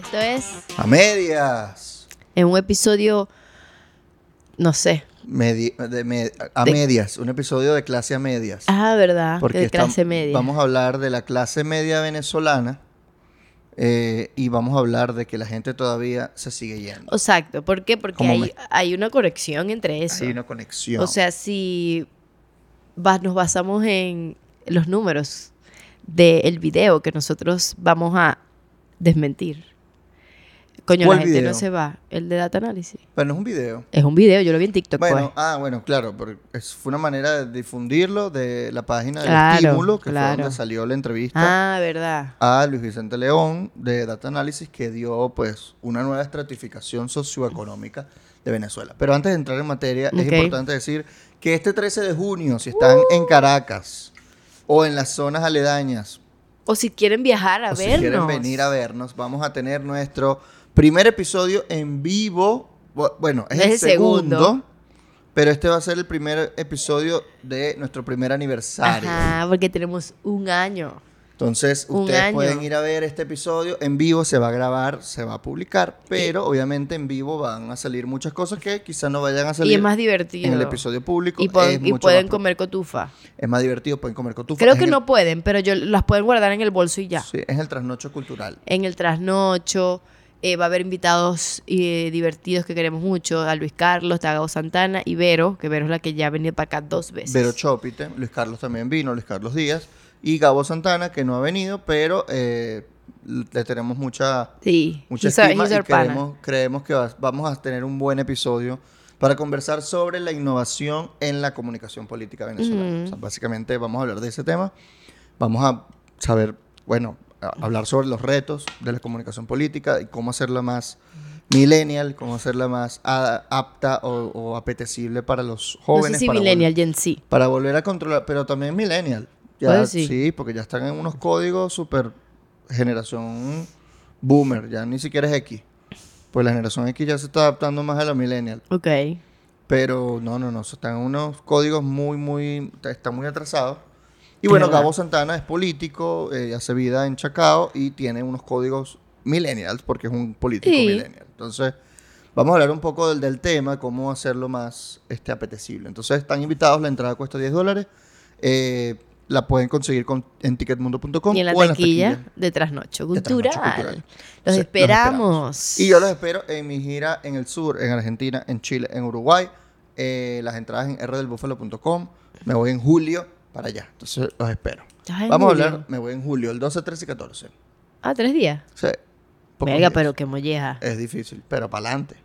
Y esto es A medias. en un episodio, no sé. Medi- de me- a De- medias. Un episodio de clase a medias. Ah, ¿verdad? de clase media. Vamos a hablar de la clase media venezolana. eh, y vamos a hablar de que la gente todavía se sigue yendo. Exacto. ¿Por qué? Porque hay, me- hay una conexión entre eso. Hay una conexión. O sea, si nos basamos en los números del video que nosotros vamos a desmentir. Coño, la ¿Cuál gente video? no se va. El de Data Analysis. Pero no es un video. Es un video, yo lo vi en TikTok. Bueno, pues. ah, bueno, claro, es, fue una manera de difundirlo de la página del Claro, estímulo, que claro. fue donde salió la entrevista Ah, verdad. a Luis Vicente León de Data Analysis, que dio pues una nueva estratificación socioeconómica de Venezuela. Pero antes de entrar en materia, es importante decir que este 13 de junio, si están en Caracas o en las zonas aledañas, O si quieren viajar a o si vernos. quieren venir a vernos, vamos a tener nuestro primer episodio en vivo. Bu- Bueno, es, Es el el segundo, segundo. pero este va a ser el primer episodio de nuestro primer aniversario. Ajá, porque tenemos un año. Entonces, Un ustedes año. pueden ir a ver este episodio en vivo, se va a grabar, se va a publicar, pero obviamente en vivo van a salir muchas cosas que quizás no vayan a salir Y es más divertido. en el episodio público. Y, es pueden comer cotufa. Es más divertido, pueden comer cotufa. Creo Es que no pueden, pero yo las pueden guardar en el bolso y ya. Sí, es el trasnocho cultural. En el trasnocho. Eh, va a haber invitados eh, divertidos que queremos mucho. A Luis Carlos, Tagado Santana y Vero, que Vero es la que ya ha venido para acá dos veces. Vero Chopite, Luis Carlos también vino, Luis Carlos Díaz, y Gabo Santana, que no ha venido, pero eh, le tenemos mucha, Sí, mucha he's estima y creemos, creemos que va- vamos a tener un buen episodio para conversar sobre la innovación en la comunicación política venezolana. O sea, básicamente vamos a hablar de ese tema. Vamos a saber, bueno, hablar sobre los retos de la comunicación política y cómo hacerla más millennial, cómo hacerla más a- apta o, o apetecible para los No jóvenes. sé si para Millennial, Gen Z. para volver a controlar, pero también millennial. Ya, sí. sí, porque ya están en unos códigos super generación boomer, ya ni siquiera es X. Pues la generación X ya se está adaptando más a la millennial. Ok. Pero no, no, no, están en unos códigos muy, muy, está muy atrasados. Y bueno, verdad. Gabo Santana es político, eh, hace vida en Chacao y tiene unos códigos millennials porque es un político Sí. millennial. Entonces, vamos a hablar un poco del, del tema, cómo hacerlo más este, apetecible. Entonces, están invitados, la entrada cuesta 10 dólares. eh, la pueden conseguir con, en ticketmundo.com Y en la o en taquilla de Trasnocho De Cultural. Trasnocho Cultural. Los Sí, los esperamos. Y yo los espero en mi gira en el sur, en Argentina, en Chile, en Uruguay. Eh, las entradas en rdelbúfalo.com. Me voy en julio para allá. Entonces los espero. Vamos a hablar, me voy en julio, el 12, 13 y 14. Ah, tres días. Sí. Venga, pero qué molleja. Es difícil, pero. ¡Para adelante!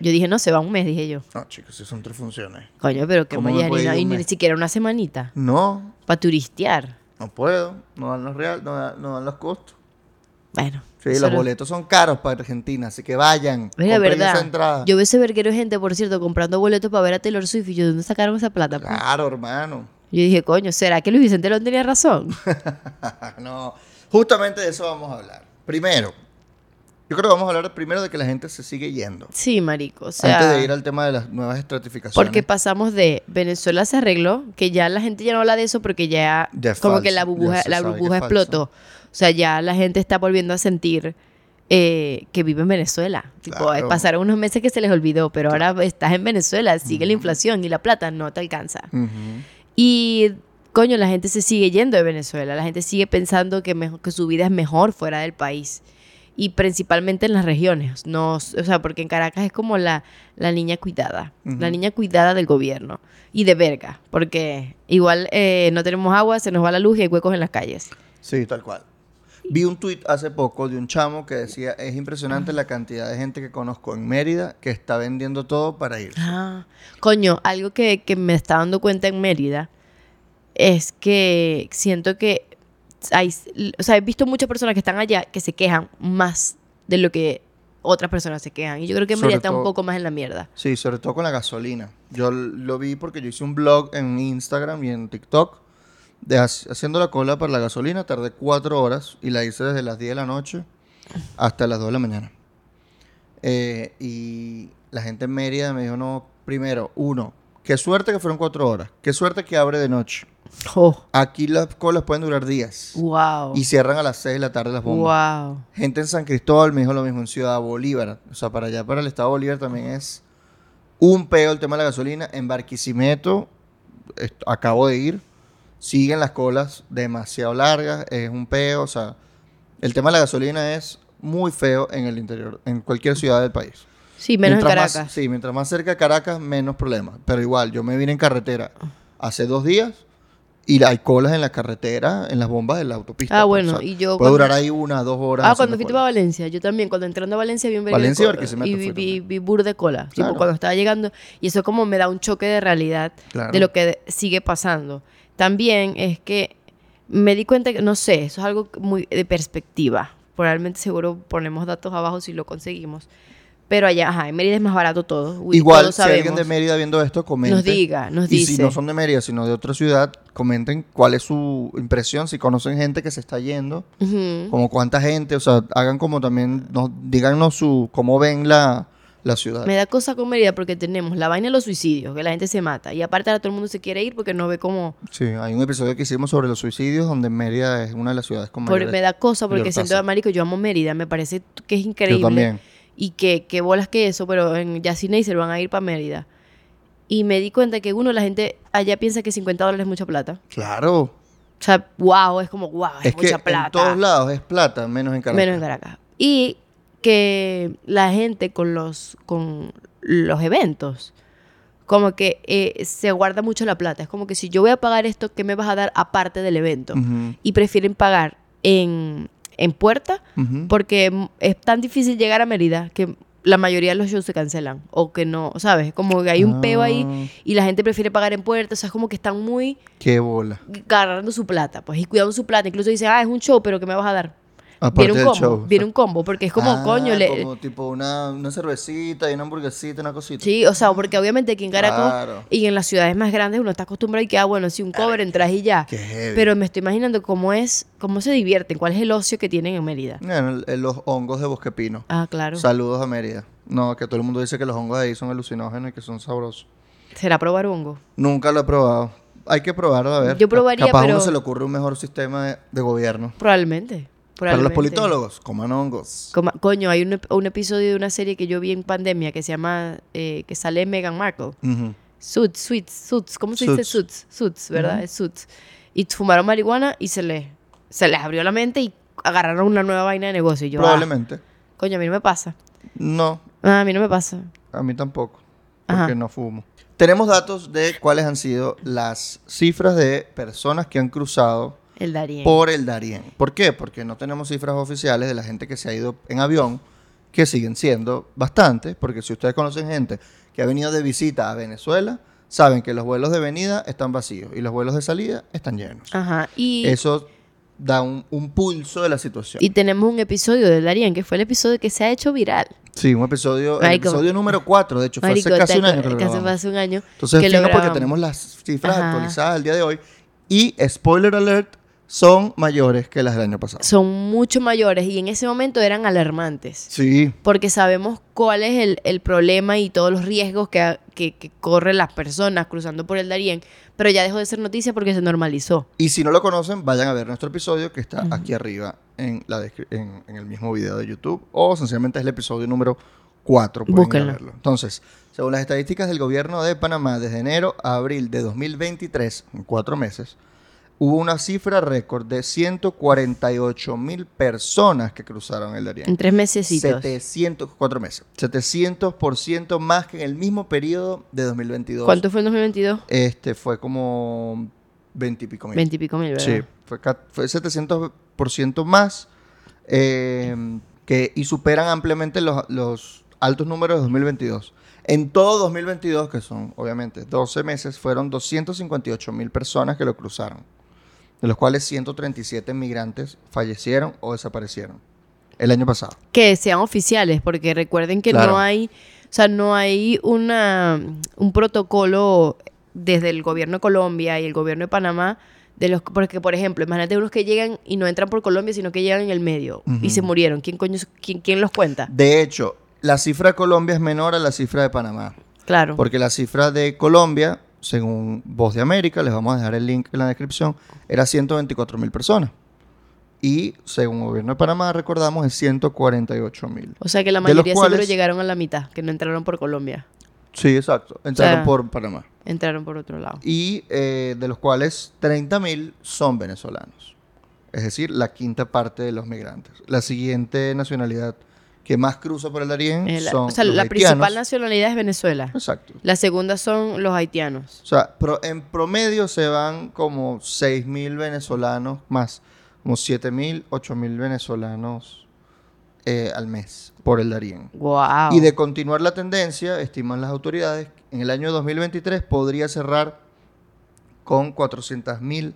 Yo dije, no, se va un mes, dije yo. No, chicos, si son tres funciones. Coño, pero qué ¿Cómo me molleja. Ni, y ni siquiera una semanita. No, Para turistear. no puedo. No dan los real, no dan, no dan los costos. Bueno. Sí, los boletos son caros para Argentina, así que vayan. Mira, compren verdad. esa entrada. Yo veo ese verguero de gente, por cierto, comprando boletos para ver a Taylor Swift. Y yo, ¿de dónde sacaron esa plata? pues? Claro, hermano. Yo dije, coño, ¿será que Luis Vicente León tenía razón? no, justamente de eso vamos a hablar. Primero, yo creo que vamos a hablar primero de que la gente se sigue yendo. Sí, marico. O sea, antes de ir al tema de las nuevas estratificaciones. porque pasamos de Venezuela se arregló, que ya la gente ya no habla de eso porque ya como que la burbuja, la burbuja falso. explotó. O sea, ya la gente está volviendo a sentir eh, que vive en Venezuela. Tipo, Claro. pasaron unos meses que se les olvidó, pero ahora estás en Venezuela, sigue la inflación y la plata no te alcanza. Y coño, la gente se sigue yendo de Venezuela, la gente sigue pensando que, mejor, que su vida es mejor fuera del país. Y principalmente en las regiones, no, o sea, porque en Caracas es como la, la niña cuidada, la niña cuidada del gobierno. Y de verga, porque igual eh, no tenemos agua, se nos va la luz y hay huecos en las calles. Sí, tal cual. Vi un tuit hace poco de un chamo que decía, es impresionante la cantidad de gente que conozco en Mérida que está vendiendo todo para irse. Ah, coño, algo que, que me está dando cuenta en Mérida es que siento que hay, o sea, he visto muchas personas que están allá que se quejan más de lo que otras personas se quejan. Y yo creo que Mérida está un poco más en la mierda. Sí, sobre todo con la gasolina. Yo lo vi porque yo hice un blog en Instagram y en TikTok de haciendo la cola para la gasolina. Tardé cuatro horas y la hice desde las 10 de la noche hasta las 2 de la mañana. Eh, y la gente en Mérida me dijo, no, primero, uno, qué suerte que fueron cuatro horas. Qué suerte que abre de noche. Oh, Aquí las colas pueden durar días. wow. Y cierran a las 6 de la tarde las bombas. Wow. Gente en San Cristóbal me dijo lo mismo en Ciudad Bolívar. O sea, para allá, para el estado de Bolívar también es un peo el tema de la gasolina. En Barquisimeto, acabo de ir, siguen las colas demasiado largas, es un peo. O sea, el tema de la gasolina es muy feo en el interior, en cualquier ciudad del país. Sí, menos en más- Caracas. sí, mientras más cerca de Caracas, menos problemas. Pero igual, yo me vine en carretera hace dos días y hay colas en la carretera, en las bombas de la autopista. Ah, pues, bueno, o sea, y yo Puede cuando- durar ahí una, dos horas. Ah, cuando fuiste cola. para Valencia, yo también, cuando entrando a Valencia vi un Valencia cola, Barquisimeto y vi, vi, vi burde de cola, tipo, Claro. cuando estaba llegando, y eso como me da un choque de realidad Claro. de lo que sigue pasando. También es que me di cuenta que, no sé, eso es algo muy de perspectiva, probablemente seguro ponemos datos abajo si lo conseguimos, pero allá, ajá, en Mérida es más barato todo, uy, Igual, si alguien sabemos. de Mérida viendo esto, comente. Nos diga, nos y dice. si no son de Mérida, sino de otra ciudad, comenten cuál es su impresión, si conocen gente que se está yendo, como cuánta gente, o sea, hagan como también, nos, díganos su, cómo ven la, la ciudad. Me da cosa con Mérida porque tenemos la vaina de los suicidios, que la gente se mata. Y aparte ahora todo el mundo se quiere ir porque no ve cómo... Sí, hay un episodio que hicimos sobre los suicidios, donde Mérida es una de las ciudades con por- me da cosa porque siento, marico, yo amo Mérida. Me parece que es increíble. Yo también. Y que, que bolas que eso, pero en Yacinei se van a ir para Mérida. Y me di cuenta que uno, la gente allá piensa que 50 dólares es mucha plata. Claro. O sea, wow, es como wow, es, Es, que mucha plata. en todos lados es plata, menos en Caracas. Menos en Caracas. Y que la gente con los, con los eventos, como que eh, se guarda mucho la plata. Es como que si yo voy a pagar esto, ¿qué me vas a dar aparte del evento? Y prefieren pagar en, en puerta porque es tan difícil llegar a Mérida que la mayoría de los shows se cancelan o que no, ¿sabes? Como que hay un peo ahí Ah, y la gente prefiere pagar en puerta. O sea, es como que están muy Qué bola. agarrando su plata, pues, y cuidando su plata. Incluso dicen, ah, es un show, pero ¿qué me vas a dar? Aparte un combo, show. viene un combo, porque es como, Ah, coño, le... Como tipo una, una cervecita y una hamburguesita, una cosita. Sí, o sea, porque obviamente aquí en Caracas Claro. y en las ciudades más grandes uno está acostumbrado y que, ah, bueno, sí, un cover, entras y ya. Qué heavy. Pero me estoy imaginando cómo es, cómo se divierten, cuál es el ocio que tienen en Mérida. El- los hongos de Bosque Pino. Ah, claro. Saludos a Mérida. No, que todo el mundo dice que los hongos de ahí son alucinógenos y que son sabrosos. ¿Será probar hongo? Nunca lo he probado. Hay que probarlo, a ver. Yo probaría, Capaz pero- uno se le ocurre un mejor sistema de, de gobierno. Probablemente. Para los probablemente. politólogos, coman hongos. Coma- coño, hay un, ep- un episodio de una serie que yo vi en pandemia que se llama, eh, que sale Meghan Markle. Ujú. Suits, Suits, Suits, ¿cómo se dice Suits. Suits? ¿verdad? Es Suits. Y fumaron marihuana y se les, se les abrió la mente y agarraron una nueva vaina de negocio. Y yo, ah, Probablemente. coño, a mí no me pasa. No, Ah, a mí no me pasa. a mí tampoco. Ajá. Porque no fumo. Tenemos datos de cuáles han sido las cifras de personas que han cruzado El Darien. por el Darién. ¿Por qué? Porque no tenemos cifras oficiales de la gente que se ha ido en avión, que siguen siendo bastantes, porque si ustedes conocen gente que ha venido de visita a Venezuela, saben que los vuelos de venida están vacíos y los vuelos de salida están llenos. Ajá. Y, Eso da un, un pulso de la situación. y tenemos un episodio del Darien que fue el episodio que se ha hecho viral. sí, un episodio, el Marico. episodio número 4, de hecho, fue Marico, hace casi un año que lo hace grabamos. hace un año. Entonces, que lo fino porque grabamos. tenemos las cifras Ajá. actualizadas al día de hoy y, spoiler alert, son mayores que las del año pasado. Son mucho mayores y en ese momento eran alarmantes. Sí, porque sabemos cuál es el, el problema y todos los riesgos que, que, que corren las personas cruzando por el Darién, pero ya dejó de ser noticia porque se normalizó. Y si no lo conocen, vayan a ver nuestro episodio que está aquí arriba en, la en, en el mismo video de YouTube o sencillamente es el episodio número 4. pueden ir a Búsquenlo. verlo. Entonces, según las estadísticas del gobierno de Panamá, desde enero a abril de 2023, en cuatro meses, hubo una cifra récord de 148 mil personas que cruzaron el Darién. En tres meses. 700, cuatro meses. 700% más que en el mismo periodo de 2022. ¿Cuánto fue en 2022? Este fue como 20 y pico mil. 20 y pico mil, ¿verdad? Sí, fue, fue 700% más eh, que, y superan ampliamente los, los altos números de 2022. En todo 2022, que son obviamente 12 meses, fueron 258 mil personas que lo cruzaron, de los cuales 137 migrantes fallecieron o desaparecieron el año pasado. Que sean oficiales, porque recuerden que Claro. no hay, o sea, no hay una, un protocolo desde el gobierno de Colombia y el gobierno de Panamá de los porque por ejemplo imagínate unos que llegan y no entran por Colombia sino que llegan en el medio y se murieron quién coño quién, quién los cuenta De hecho, la cifra de Colombia es menor a la cifra de Panamá. Claro. Porque la cifra de Colombia, según Voz de América, les vamos a dejar el link en la descripción, era 124 mil personas. Y según el gobierno de Panamá, recordamos, es 148 mil. O sea que la mayoría seguro cuales- llegaron a la mitad, que no entraron por Colombia. Sí, exacto. Entraron sea- por Panamá. Entraron por otro lado. Y eh, de los cuales 30 mil son venezolanos. Es decir, la quinta parte de los migrantes. La siguiente nacionalidad que más cruza por el Darién la- son o sea, los la haitianos. principal nacionalidad es Venezuela. Exacto. La segunda son los haitianos. O sea, pro- en promedio se van como 6 mil venezolanos más, como 7 mil, 8 mil venezolanos eh, al mes por el Darién. Wow. Y de continuar la tendencia, estiman las autoridades, en el año 2023 podría cerrar con 400 mil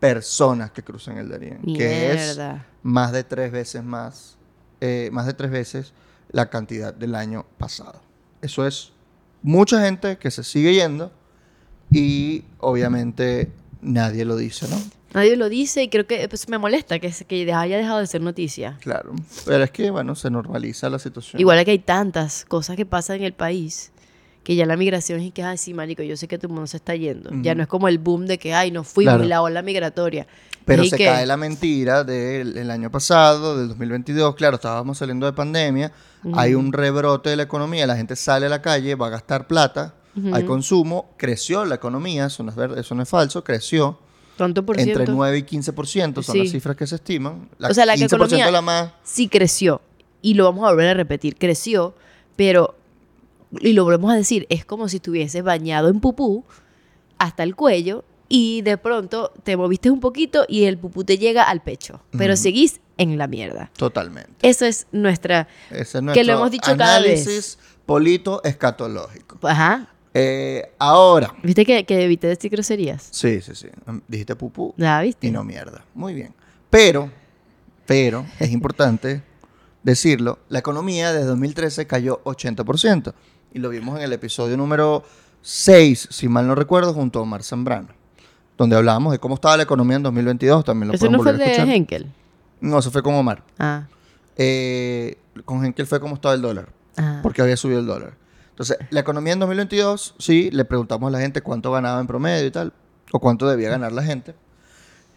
personas que cruzan el Darién, que es más de tres veces más, eh, más de tres veces la cantidad del año pasado. Eso es mucha gente que se sigue yendo y obviamente nadie lo dice, ¿no? Nadie lo dice y creo que pues, me molesta que, se- que haya dejado de ser noticia. Claro. Pero es que, bueno, se normaliza la situación. Igual que hay tantas cosas que pasan en el país que ya la migración es que, ay, sí, marico, yo sé que tu mundo se está yendo. Ya no es como el boom de que, ay, nos fuimos Claro. y la ola migratoria. Pero se que- cae la mentira del el año pasado, del 2022. Claro, estábamos saliendo de pandemia. Hay un rebrote de la economía. La gente sale a la calle, va a gastar plata. Hay consumo. Creció la economía. Eso no es, ver- eso no es falso. Creció. ¿Cuánto por Entre ciento? 9 y 15% son Sí. las cifras que se estiman. O sea, la que 15% economía- la más. sí creció. Y lo vamos a volver a repetir, creció, pero, y lo volvemos a decir, es como si estuvieses bañado en pupú hasta el cuello y de pronto te moviste un poquito y el pupú te llega al pecho, pero seguís en la mierda. Totalmente. Eso es nuestra... Ese es Que lo nuestro hemos dicho cada vez. análisis polito-escatológico. Ajá. Eh, ahora. ¿Viste que, que evité decir groserías? Sí, sí, sí. Dijiste pupú. ¿La viste? y no mierda. Muy bien. Pero, pero, es importante decirlo, la economía desde 2013 cayó 80%. Y lo vimos en el episodio número 6, si mal no recuerdo, junto a Omar Zambrano. Donde hablábamos de cómo estaba la economía en 2022. También lo ¿Ese pueden no fue de escuchar. Henkel? No, eso fue con Omar. Ah. Eh, con Henkel fue cómo estaba el dólar. ah. Porque había subido el dólar. Entonces, la economía en 2022, sí, le preguntamos a la gente cuánto ganaba en promedio y tal, o cuánto debía ganar la gente.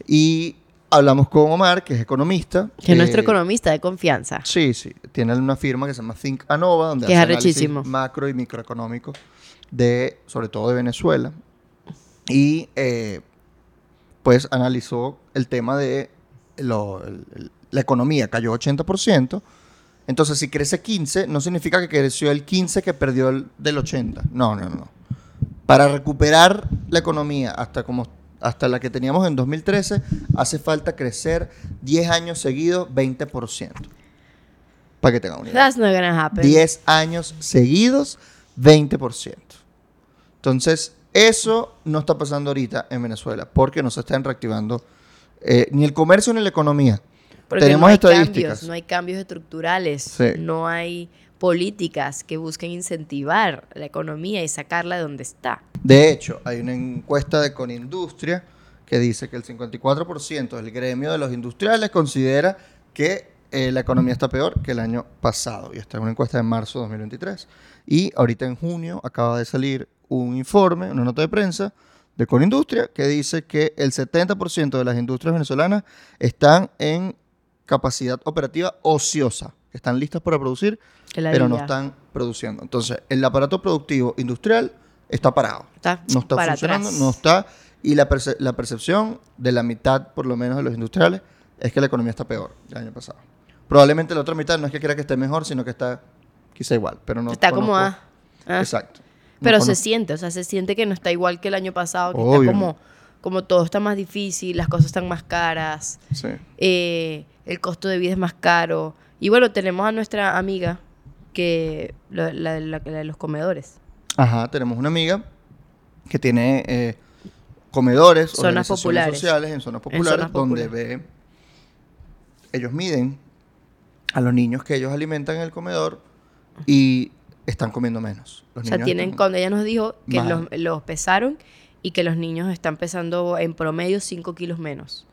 Y hablamos con Omar, que es economista. Que es nuestro eh, economista de confianza. Sí, sí. Tiene una firma que se llama Think Anova, donde Que hace análisis macro y microeconómico de, sobre todo de Venezuela. Y eh, pues analizó el tema de lo- el- el- la economía, cayó 80%. Entonces, si crece 15, no significa que creció el 15 que perdió el del 80. No, no, no. Para recuperar la economía hasta como hasta la que teníamos en 2013, hace falta crecer 10 años seguidos 20%. Para que tengan una idea. That's not gonna happen. 10 años seguidos, 20%. Entonces, eso no está pasando ahorita en Venezuela, porque no se están reactivando eh, ni el comercio ni la economía. Porque Tenemos no hay estadísticas. Cambios, no hay cambios estructurales, Sí. no hay políticas que busquen incentivar la economía y sacarla de donde está. De hecho, hay una encuesta de Conindustria que dice que el 54% del gremio de los industriales considera que eh, la economía está peor que el año pasado. Y esta es una encuesta de marzo de 2023. Y ahorita en junio acaba de salir un informe, una nota de prensa de Conindustria que dice que el 70% de las industrias venezolanas están en capacidad operativa ociosa, que están listas para producir, pero no están produciendo. Entonces, el aparato productivo industrial está parado. Está No está para funcionando, atrás. no está. Y la, perce- la percepción de la mitad, por lo menos, de los industriales es que la economía está peor el año pasado. Probablemente la otra mitad no es que quiera que esté mejor, sino que está quizá igual. Pero no está como conozco- ah. Exacto. No Pero se conozco- siente, o sea, se siente que no está igual que el año pasado, que Obvio. está como, como todo está más difícil, las cosas están más caras, Sí. eh, el costo de vida es más caro. Y bueno, tenemos a nuestra amiga, que la, la- la- la de los comedores. Ajá, tenemos una amiga que tiene eh, comedores, Zonas populares. sociales en zonas populares, zonas donde populares. ve, ellos miden a los niños que ellos alimentan en el comedor y están comiendo menos. Los O sea, niños tienen, están- cuando ella nos dijo que los, los pesaron y que los niños están pesando en promedio 5 kilos menos.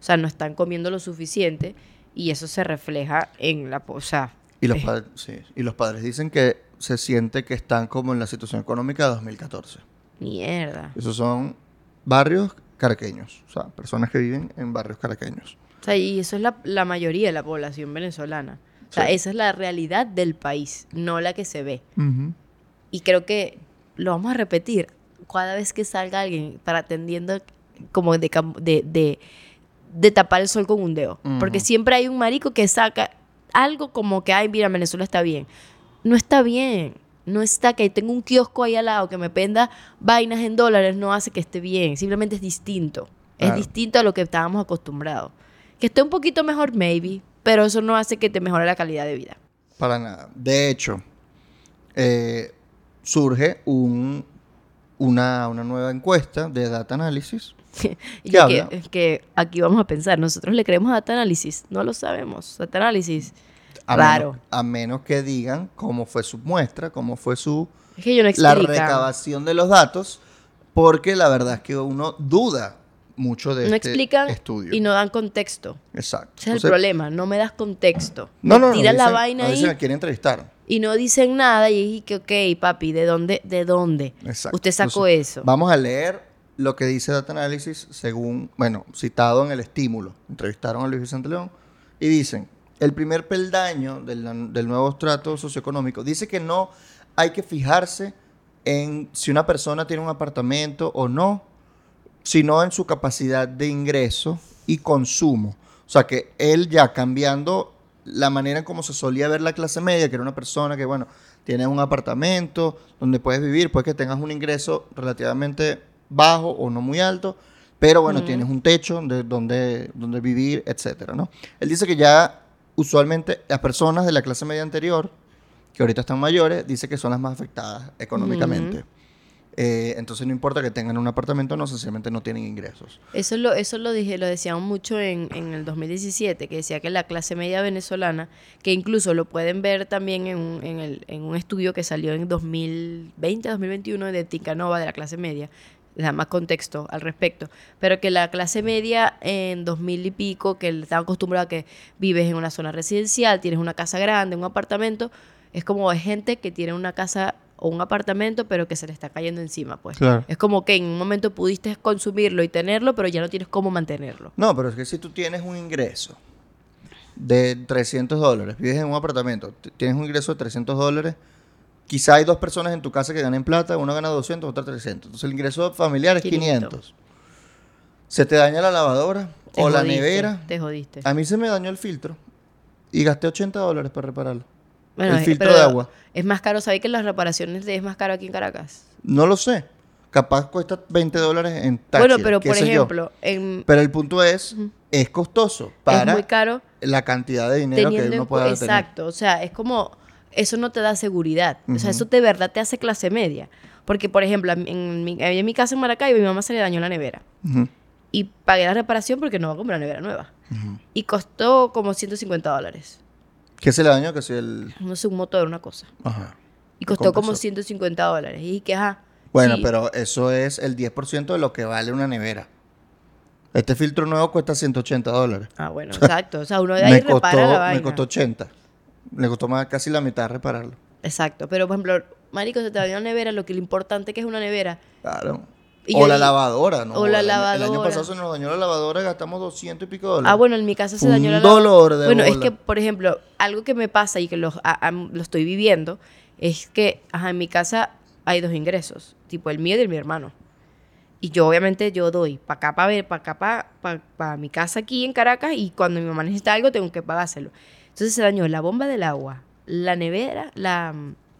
O sea, no están comiendo lo suficiente y eso se refleja en la... O sea, Y los, padres, sí, y los padres dicen que se siente que están como en la situación económica de 2014. Mierda. Esos son barrios caraqueños, o sea, personas que viven en barrios caraqueños. O sea, y eso es la, la mayoría de la población venezolana. O sea, Sí. esa es la realidad del país, no la que se ve. Y creo que lo vamos a repetir cada vez que salga alguien para atendiendo como de, de, de, de tapar el sol con un dedo. Porque siempre hay un marico que saca algo como que, ay, mira, Venezuela está bien. No está bien. No está que tengo un kiosco ahí al lado que me penda vainas en dólares, no hace que esté bien. Simplemente es distinto. Es distinto a lo que estábamos acostumbrados. Que esté un poquito mejor, maybe, pero eso no hace que te mejore la calidad de vida. Para nada. De hecho, eh, surge un, una, una nueva encuesta de Data Analysis. Y ¿Qué yo habla? que, es que aquí vamos a pensar, nosotros le creemos a Data Analysis, no lo sabemos. Data Analysis, A Raro. Menos, a menos que digan cómo fue su muestra, cómo fue su es que yo no la recabación de los datos, porque la verdad es que uno duda mucho de no este explican estudio. y no dan contexto. Exacto. Ese es el problema, no me das contexto. No, no, no. tiran la vaina ahí dicen a quién entrevistaron. y no dicen nada y dije que, ok, papi, ¿de dónde? ¿De dónde? Exacto. Usted sacó Entonces, eso. Vamos a leer lo que dice Data Analysis según, bueno, citado en el estímulo. Entrevistaron a Luis Vicente León y dicen, el primer peldaño del, del nuevo estrato socioeconómico dice que no hay que fijarse en si una persona tiene un apartamento o no, sino en su capacidad de ingreso y consumo. O sea que él ya cambiando la manera en cómo se solía ver la clase media, que era una persona que, bueno, tienes un apartamento donde puedes vivir, puede que tengas un ingreso relativamente bajo o no muy alto, pero bueno, tienes un techo de donde, donde vivir, etcétera, ¿no? Él dice que ya usualmente las personas de la clase media anterior, que ahorita están mayores, dice que son las más afectadas económicamente. Eh, entonces no importa que tengan un apartamento, no sencillamente no tienen ingresos. Eso lo, eso lo dije, lo decían mucho en, en el 2017, que decía que la clase media venezolana, que incluso lo pueden ver también en, un- en, el- en un estudio que salió en 2020, 2021 de Tincanova de la clase media, da más contexto al respecto, pero que la clase media en 2000 y pico, que estaba acostumbrada a que vives en una zona residencial, tienes una casa grande, un apartamento, es como gente que tiene una casa o un apartamento, pero que se le está cayendo encima, pues. Claro. Es como que en un momento pudiste consumirlo y tenerlo, pero ya no tienes cómo mantenerlo. No, pero es que si tú tienes un ingreso de 300 dólares, vives en un apartamento, tienes un ingreso de 300 dólares, quizá hay dos personas en tu casa que ganen plata, una gana 200, otra 300. Entonces el ingreso familiar es 500. 500. Se te daña la lavadora Te o la nevera. Te jodiste. A mí se me dañó el filtro y gasté 80 dólares para repararlo. Bueno, el eh, filtro de agua. Es más caro, ¿sabéis que las reparaciones de- es más caro aquí en Caracas? No lo sé. Capaz cuesta 20 dólares en taxi. bueno, pero por ejemplo, en- Pero el punto es, es costoso para es muy caro la cantidad de dinero que uno cu- tener. Exacto, o sea, es como eso no te da seguridad, o sea, eso de verdad te hace clase media, porque por ejemplo, en mi, en mi casa en Maracaibo mi mamá se le dañó la nevera y pagué la reparación porque no va a comprar una nevera nueva y costó como 150 dólares, ¿Qué se le dañó? Que si el... no sé, un motor, una cosa. Ajá. Y costó como compresor. 150 dólares. Y que, ajá. Bueno, sí, pero eso es el 10% de lo que vale una nevera. Este filtro nuevo cuesta 180 dólares. Ah, bueno, exacto. O sea, uno de ahí Me repara costó, la me costó 80. Le costó más casi la mitad repararlo. Exacto. Pero, por ejemplo, marico, se te dañó la nevera, lo que lo importante que es una nevera. Claro. Y o la lavadora, ¿no? o la El año- El año lavadora. pasado se nos dañó la lavadora y gastamos 200 y pico dólares. Ah, bueno, en mi casa se Un dañó la dolor de Bueno, es que, por ejemplo, algo que me pasa y que lo, a- a- lo estoy viviendo es que, ajá, en mi casa hay dos ingresos, tipo el mío y el de mi hermano. Y yo, obviamente, yo doy para acá, para ver, para acá, para mi casa aquí en Caracas y cuando mi mamá necesita algo tengo que pagárselo. Entonces se dañó la bomba del agua, la nevera, la,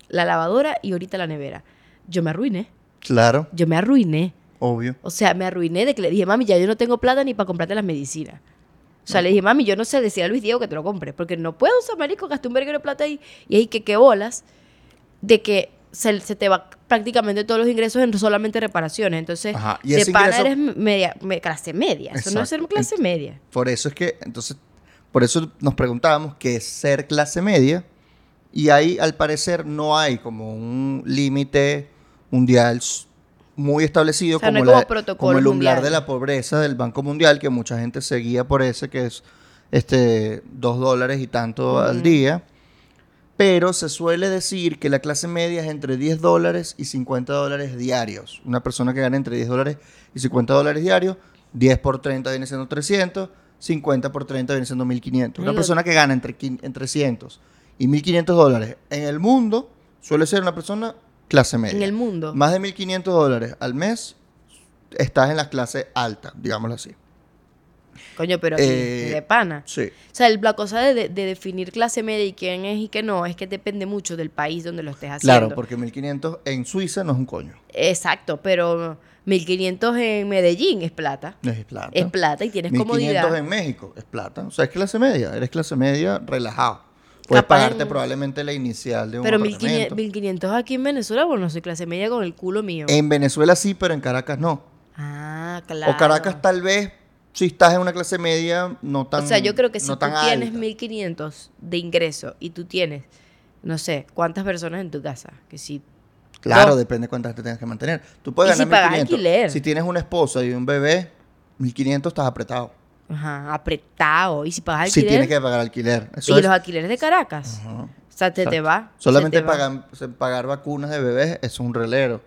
la lavadora y ahorita la nevera. Yo me arruiné, Claro, yo me arruiné. obvio. O sea, me arruiné de que le dije, mami, ya yo no tengo plata ni para comprarte las medicinas. O sea, le dije, mami, yo no sé, decía a Luis Diego que te lo compre, porque no puedo usar marico, gasté un verguero de plata ahí. Y ahí que qué bolas de que se, se te va prácticamente todos los ingresos en solamente reparaciones. Entonces, Ajá, y de pana ingreso- eres media, me- clase media. Eso no es ser clase media. Por eso es que, entonces, por eso nos preguntábamos qué es ser clase media. Y ahí, al parecer, no hay como un límite mundial muy establecido O sea, no como, como la- como el umbral de la pobreza del Banco Mundial, que mucha gente seguía por ese, que es este dos dólares y tanto al día. pero se suele decir que la clase media es entre 10 dólares y 50 dólares diarios. Una persona que gana entre 10 dólares y 50 dólares diarios, 10 por 30 viene siendo 300, 50 por 30 viene siendo 1500. Una persona que gana entre, entre 300 y 1500 dólares en el mundo suele ser una persona clase media. En el mundo. Más de 1500 dólares al mes, estás en la clase alta, digámoslo así. Coño, pero Eh, de pana. Sí. O sea, el- la cosa de, de- de definir clase media y quién es y qué no, es que depende mucho del país donde lo estés haciendo. Claro, porque 1500 en Suiza no es un coño. Exacto, pero 1500 en Medellín es plata. Es plata. Es plata y tienes 1500 comodidad. en México es plata. O sea, es clase media. Eres clase media relajado. Puedes Capaz pagarte en- probablemente la inicial de un Pero apartamento. 1500, 1500 aquí en Venezuela, bueno, soy clase media con el culo mío. En Venezuela sí, pero en Caracas no. ah, claro. O Caracas tal vez, si estás en una clase media, no tan O sea, yo creo que si no tú tienes alta. 1500 de ingreso y tú tienes, no sé, cuántas personas en tu casa, que si Claro, No. depende de cuántas te tengas que mantener. Tú puedes Y si ganar pagas 1500. alquiler. Si tienes una esposa y un bebé, 1500 estás apretado. Ajá, apretado, y si pagas Si alquiler, tienes que pagar alquiler. Eso y es- los alquileres de Caracas, Ajá. o sea, te, te va. se Solamente te va. pagan- se- pagar vacunas de bebés es un relero.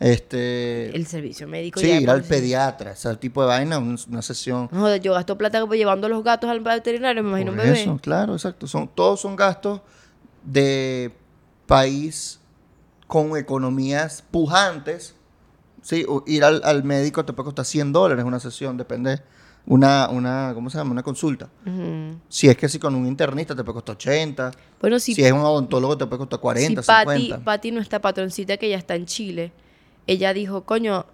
Este, el servicio médico. sí, ya ir al sí. pediatra, ese tipo de vaina, un- una sesión. No, joder, yo gasto plata pues, llevando los gatos al veterinario, me imagino un Por bebé. eso, claro, exacto. Son, todos son gastos de país con economías pujantes. Sí, o ir al, al médico te puede costar 100 dólares una sesión, depende. Una, una, ¿cómo se llama? Una consulta. Si es que si con un internista te puede costar 80. Bueno, si, si es un odontólogo te puede costar 40, si Patty, 50. Patty, nuestra patroncita que ya está en Chile, ella dijo, coño,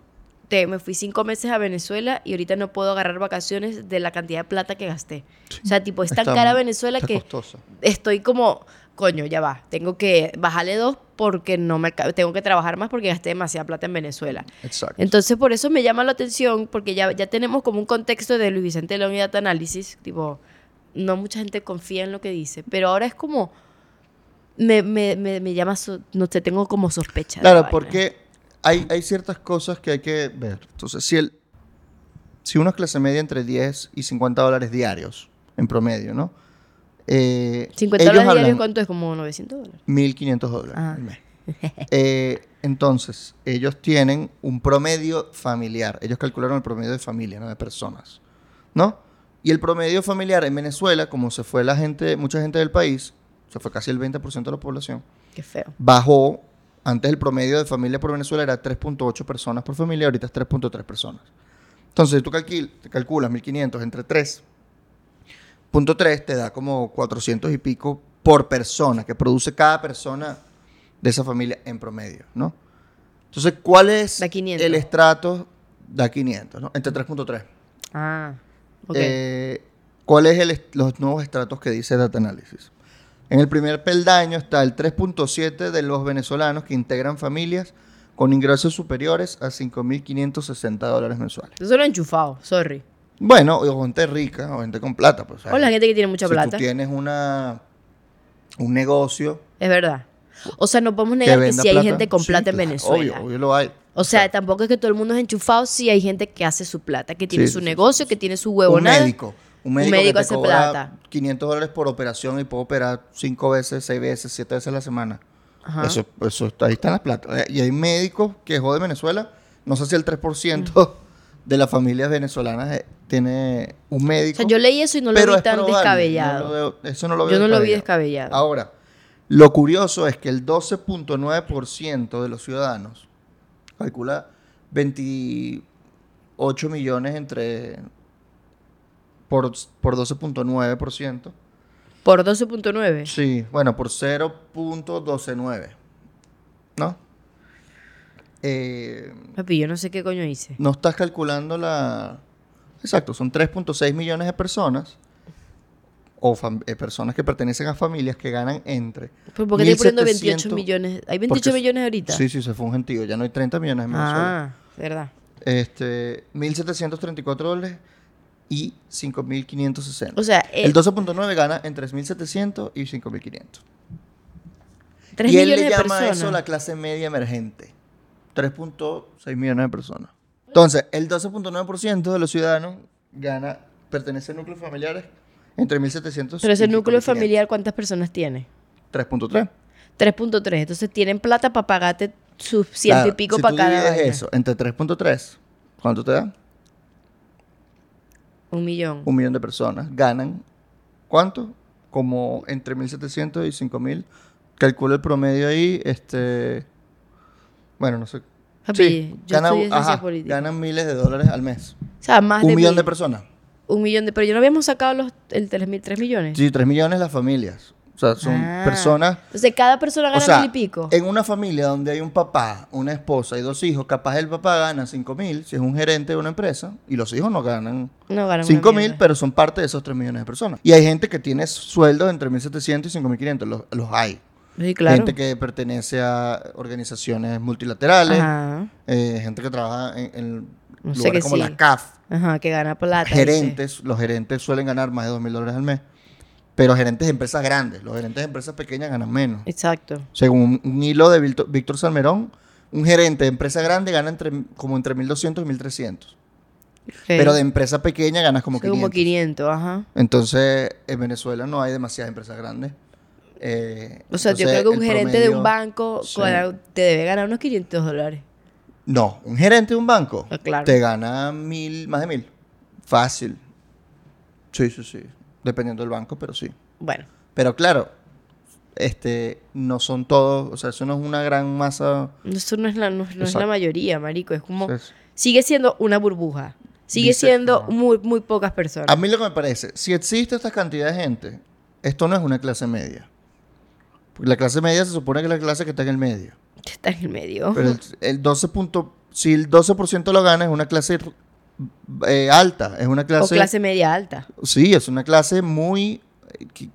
te, me fui cinco meses a Venezuela y ahorita no puedo agarrar vacaciones de la cantidad de plata que gasté. O sea, tipo, es tan Está cara Venezuela que estoy como, coño, ya va, tengo que bajarle dos porque no me tengo que trabajar más porque gasté demasiada plata en Venezuela. Exacto. Entonces, por eso me llama la atención, porque ya, ya tenemos como un contexto de Luis Vicente León y Data Analysis, tipo, no mucha gente confía en lo que dice, pero ahora es como, me, me, me, me llama, so- no sé, tengo como sospecha. Claro, porque hay, hay ciertas cosas que hay que ver. Entonces, si, el, si uno es clase media entre 10 y 50 dólares diarios, en promedio, ¿no? Eh, 50 ellos dólares diarios, ¿cuánto es? Como 900 dólares. 1.500 dólares Ajá. al mes. Eh, entonces, ellos tienen un promedio familiar. Ellos calcularon el promedio de familia, no de personas. ¿No? Y el promedio familiar en Venezuela, como se fue la gente, mucha gente del país, se fue casi el 20% de la población, Qué feo. bajó. Antes el promedio de familia por Venezuela era 3.8 personas por familia, ahorita es 3.3 personas. Entonces, si tú te calculas 1.500 entre 3.3, te da como 400 y pico por persona, que produce cada persona de esa familia en promedio, ¿no? Entonces, ¿cuál es Da 500. el estrato? Da 500, ¿no? Entre 3.3. Ah, ok. Eh, ¿Cuál es el est- los nuevos estratos que dice Data Analysis? En el primer peldaño está el 3.7 de los venezolanos que integran familias con ingresos superiores a 5.560 dólares mensuales. Yo solo enchufado, sorry. Bueno, o gente rica o gente con plata. Pues, O la gente que tiene mucha si plata. tú tienes una, un negocio Es verdad. O sea, no podemos que negar que, venda sí hay gente con sí, plata en claro, Venezuela. Obvio, obvio lo hay. O sea, tampoco es que todo el mundo es enchufado, sí hay gente que hace su plata, que tiene Sí, su negocio, que tiene su un huevonada. médico. Un médico, médico que te hace cobra plata. 500 dólares por operación y puede operar 5 veces, 6 veces, 7 veces a la semana. Ajá. Eso, eso, está- ahí están las plata. Y hay médicos que joden Venezuela. No sé si el 3% de las familias venezolanas eh, tiene un O médico. sea, yo leí eso y no lo vi tan probable, descabellado. no lo veo- eso no lo veo yo no lo vi descabellado. Ahora, lo curioso es que el 12.9% de los ciudadanos calcula 28 millones entre por, por 12.9%. Por 12.9. Sí, bueno, por 0.129. ¿No? Eh, Papi, yo no sé qué coño hice. no estás calculando la... Exacto, son 3.6 millones de personas o eh, personas que pertenecen a familias que ganan entre... ¿Pero por qué estoy poniendo 28 1700? millones? ¿Hay 28 Porque- millones ahorita? Sí, sí, se fue un gentío. Ya no hay 30 millones en Venezuela. ah, verdad. Este, 1.734 dólares y 5.560. O sea, eh, el 12.9 gana entre 3.700 y 5.500. 3 y él millones le de llama personas. a eso la clase media emergente. 3.6 millones de personas. Entonces, el 12.9% de los ciudadanos gana, pertenece a núcleos familiares entre 1.700 Pero ese y núcleo 5.500. familiar, ¿cuántas personas tiene? 3.3. 3.3. Entonces tienen plata para pagarte sus ciento y Claro, pico si para cada divides eso entre 3.3, ¿cuánto te da? Un millón. Un millón de personas ganan, ¿cuánto? Como entre 1.700 y 5.000. Calcula el promedio ahí, este... Bueno, no sé. Papi, yo estudié ciencia ajá, política. ganan miles de dólares al mes. O sea, más Un de millón mil- de personas. Un millón de... Pero yo no habíamos sacado los, el 3, mil, 3 millones. Sí, 3 millones las familias. O sea, son Ah. personas... Entonces cada persona gana O sea, mil y pico. en una familia donde hay un papá, una esposa y dos hijos, capaz el papá gana 5 mil si es un gerente de una empresa y los hijos no ganan no ganan 5 una mil, pero son parte de esos 3 millones de personas. Y hay gente que tiene sueldos entre 1.700 y 5.500, los, los hay. Sí, claro. Gente que pertenece a organizaciones multilaterales, eh, gente que trabaja en, en No lugares que como sí. la CAF, Ajá, que gana plata. gerentes, los gerentes suelen ganar más de 2 mil dólares al mes, pero gerentes de empresas grandes, los gerentes de empresas pequeñas ganan menos. Exacto. Según un hilo de Víctor, Víctor Salmerón, un gerente de empresa grande gana entre, como entre 1.200 y 1.300. Ok. Pero de empresa pequeña ganas como Sí, 500. como 500, ajá. Entonces, en Venezuela no hay demasiadas empresas grandes. Eh, O sea, yo creo que un gerente de un banco sí. te debe ganar unos 500 dólares. No, un gerente de un banco Ah, claro. te gana mil, más de mil. Fácil. Sí, sí, sí. Dependiendo del banco, pero sí. Bueno, Pero claro, este, no son todos, o sea, eso no es una gran masa. eso no es la, no, no es la mayoría, marico. Es como... Sigue siendo una burbuja. Sigue Dice- siendo no. muy, muy pocas personas. a mí lo que me parece, si existe esta cantidad de gente, esto no es una clase media. La clase media se supone que es la clase que está en el medio. Está en el medio. Pero el, el 12 punto, si el 12% lo gana, es una clase eh, alta. Es una o clase, clase media alta. Sí, es una clase muy,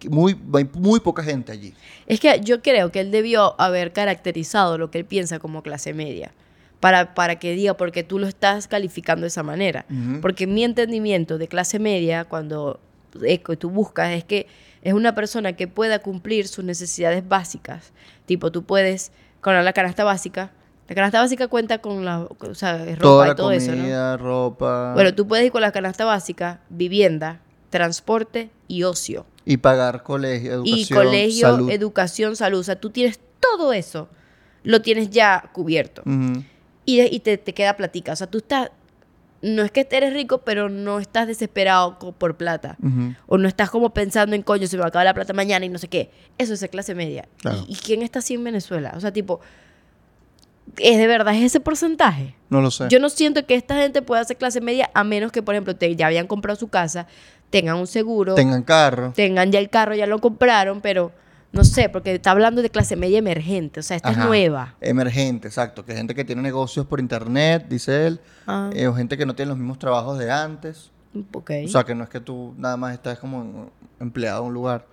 muy, hay muy poca gente allí. Es que yo creo que él debió haber caracterizado lo que él piensa como clase media. Para, para que diga, porque tú lo estás calificando de esa manera. Porque mi entendimiento de clase media, cuando que tú buscas, es que es una persona que pueda cumplir sus necesidades básicas. Tipo, tú puedes, con la canasta básica, la canasta básica cuenta con la, o sea, es ropa Toda y todo eso, ¿no? comida, ropa. Bueno, tú puedes ir con la canasta básica, vivienda, transporte y ocio. y pagar colegio, educación, y colegio, salud. educación, salud. O sea, tú tienes todo eso, lo tienes ya cubierto. Y, y te, te queda platica. O sea, tú estás, no es que eres rico, pero no estás desesperado por plata. O no estás como pensando en, coño, se me va a acabar la plata mañana y no sé qué. Eso es de clase media. Claro. ¿Y, y quién está así en Venezuela? O sea, tipo, ¿es de verdad es ese porcentaje? No lo sé. Yo no siento que esta gente pueda hacer clase media a menos que, por ejemplo, te, ya habían comprado su casa, tengan un seguro, Tengan carro. tengan ya el carro, ya lo compraron, pero no sé, porque está hablando de clase media emergente, o sea, esta Ajá. es nueva. Emergente, exacto. Que gente que tiene negocios por internet, dice él. Ah, eh, o gente que no tiene los mismos trabajos de antes. ok. O sea, que no es que tú nada más estás como empleado en un lugar.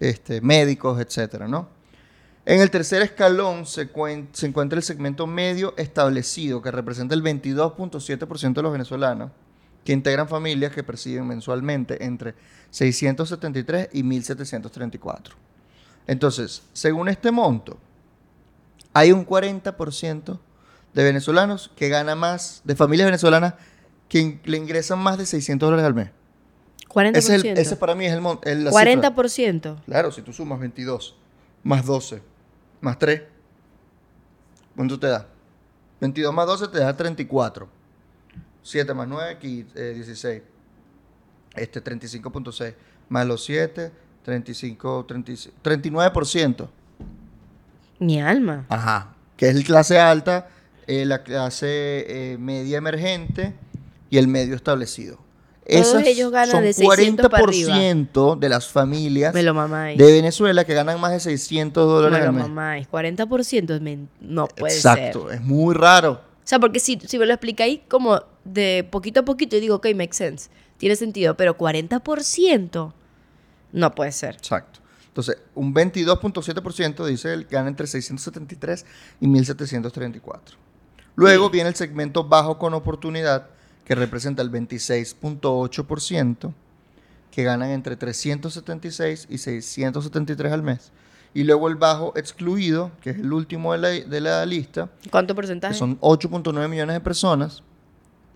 Este, médicos, etcétera, ¿no? En el tercer escalón se, se encuentra el segmento medio establecido, que representa el 22.7% de los venezolanos, que integran familias que perciben mensualmente entre 673 y 1734. Entonces, según este monto, hay un 40% de venezolanos que gana más, de familias venezolanas que in- le ingresan más de 600 dólares al mes. 40%. Ese, es el- ese para mí es el monto. la cifra. 40%. Claro, si tú sumas 22 más 12 más 3, ¿cuánto te da? 22 más 12 te da 34. 7 más 9, qui- eh, 16. Este 35.6. Más los 7, 35, 35, 39%. Mi alma. Ajá. Que es el clase alta, eh, la clase eh, media emergente y el medio establecido. Todos ellos ganan son de 600 para arriba. 40% de las familias Me lo mamáis. de Venezuela que ganan más de 600 dólares Me lo al mes. mamáis. 40% men- no puede Exacto, ser. es muy raro. O sea, porque si, si me lo explicáis como de poquito a poquito, yo digo, ok, makes sense. Tiene sentido. Pero 40% no puede ser. Exacto. Entonces, un 22.7% dice él gana entre 673 y 1734. Luego viene el segmento bajo con oportunidad, que representa el 26.8%, que ganan entre 376 y 673 al mes. Y luego el bajo excluido, que es el último de la, de la lista, ¿Cuánto que porcentaje? son 8.9 millones de personas,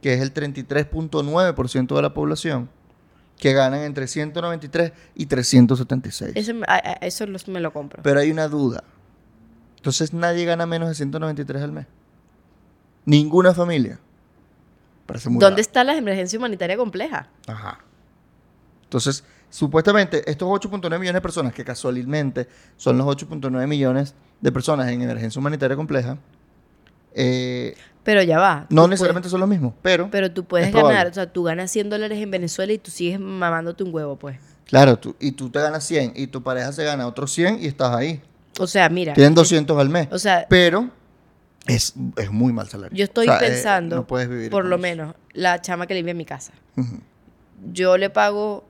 que es el 33.9% de la población, que ganan entre 193 y 376. Eso, me- a- a- eso los- me lo compro. Pero hay una duda. Entonces nadie gana menos de 193 al mes. Ninguna familia. Parece muy ¿Dónde raro. está la emergencia humanitaria compleja? Ajá. Entonces, supuestamente, estos 8.9 millones de personas, que casualmente son los 8.9 millones de personas en emergencia humanitaria compleja, eh, Pero ya va. no puedes- necesariamente son los mismos, pero, pero tú puedes ganar, o sea, tú ganas 100 dólares en Venezuela y tú sigues mamándote un huevo, pues. claro, tú, y tú te ganas 100 y tu pareja se gana otros 100 y estás ahí. O sea, mira. Tienen 200 al mes. O sea, pero es, es muy mal salario. yo estoy O sea, eh, pensando, no puedes vivir por lo eso. menos, la chama que limpia mi casa. Yo le pago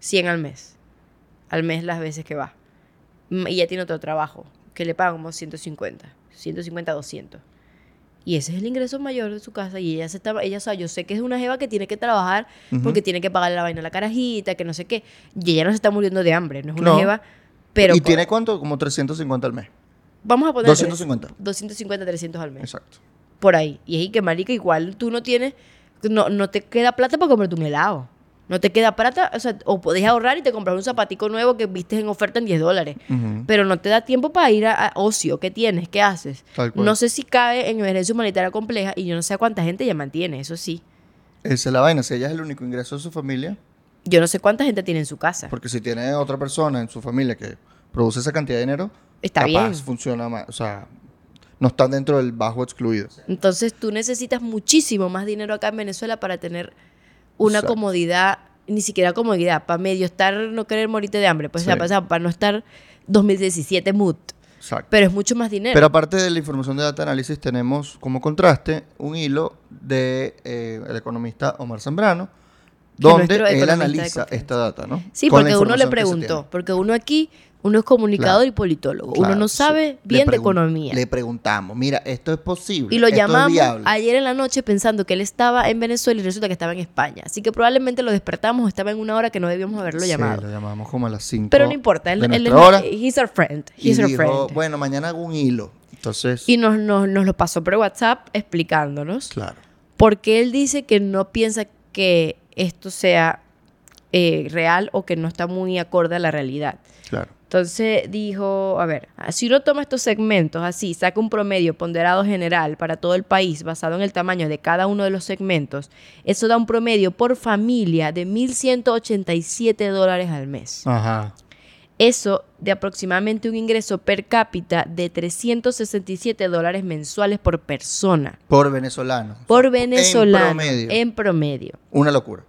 100 al mes. Al mes las veces que va. Mm, Y ella tiene otro trabajo, que le pago como 150. 150, 200. Y ese es el ingreso mayor de su casa. Y ella se está, ella, o sea, yo sé que es una jeva que tiene que trabajar porque tiene que pagarle la vaina a la carajita, que no sé qué. Y ella no se está muriendo de hambre, no es una No. jeva. Pero ¿Y tiene cuánto? Como 350 al mes. vamos a poner 250. 250, 300 al mes. Exacto. Por ahí. Y es ahí que, marica, igual tú no tienes, no, no te queda plata para comprarte un helado. No te queda plata, o sea, o podés ahorrar y te compras un zapatico nuevo que viste en oferta en 10 dólares. Pero no te da tiempo para ir a, a ocio. ¿Qué tienes? ¿Qué haces? No sé si cae en emergencia humanitaria compleja y yo no sé a cuánta gente ella mantiene, eso sí. Esa es la vaina. Si ella es el único ingreso de su familia, Yo no sé cuánta gente tiene en su casa. porque si tiene otra persona en su familia que produce esa cantidad de dinero, Está capaz bien. funciona más. O sea, no están dentro del bajo excluido. Entonces tú necesitas muchísimo más dinero acá en Venezuela para tener una Exacto. comodidad, ni siquiera comodidad, para medio estar, no querer morirte de hambre, pues Sí. para, o sea, para no estar 2017 mood. Exacto. Pero es mucho más dinero. Pero aparte de la información de data análisis, tenemos como contraste un hilo de eh, el economista Omar Zambrano, donde él analiza esta data, ¿no? sí, Con porque uno le preguntó, porque uno aquí, uno es comunicador Claro. y politólogo, uno no sabe bien de economía. Le preguntamos, mira, esto es posible. Y lo esto llamamos ayer en la noche pensando que él estaba en Venezuela y resulta que estaba en España. Así que probablemente lo despertamos, estaba en una hora que no debíamos haberlo Sí, llamado. lo llamamos como a las 5 Pero no importa, él, él es hora. he's our friend. y He's our dijo, friend. bueno, mañana hago un hilo. Entonces, Y nos, nos, nos lo pasó por WhatsApp explicándonos claro. porque él dice que no piensa que esto sea eh, real o que no está muy acorde a la realidad. Claro. Entonces dijo, a ver, si uno toma estos segmentos así, saca un promedio ponderado general para todo el país basado en el tamaño de cada uno de los segmentos, eso da un promedio por familia de 1.187 dólares al mes. Ajá. Eso de aproximadamente un ingreso per cápita de 367 dólares mensuales por persona. Por venezolano. Por venezolano. En promedio. En promedio. Una locura.